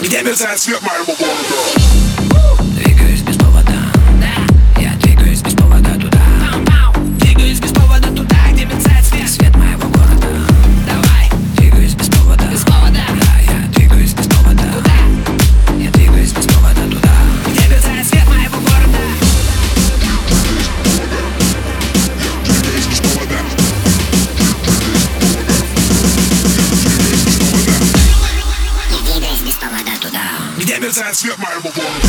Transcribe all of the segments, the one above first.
Give me that slip, my his ass get my revolver.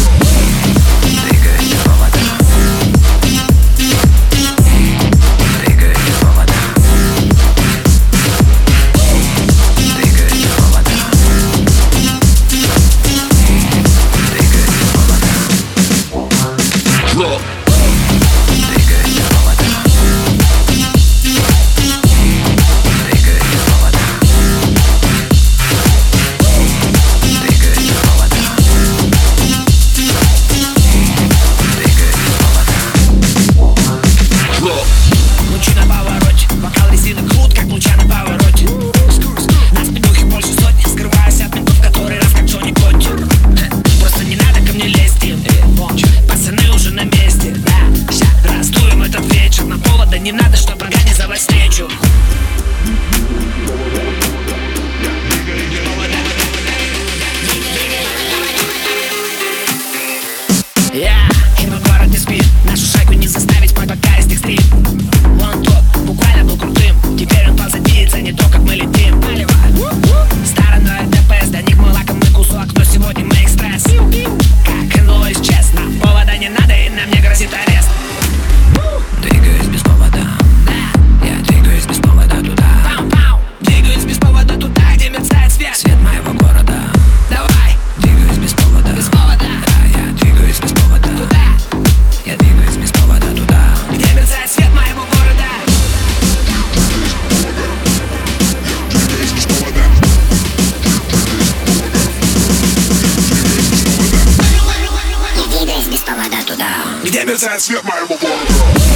his ass, get my revolver.